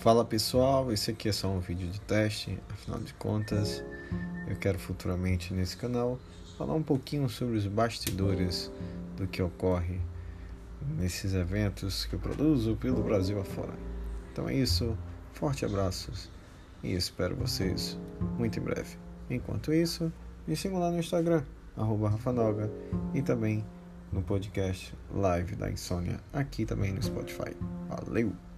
Fala pessoal, esse aqui é só um vídeo de teste, afinal de contas, eu quero futuramente nesse canal falar um pouquinho sobre os bastidores do que ocorre nesses eventos que eu produzo pelo Brasil afora. Então é isso, forte abraços e espero vocês muito em breve. Enquanto isso, me sigam lá no Instagram, Rafanoga, e também no podcast Live da Insônia, aqui também no Spotify. Valeu!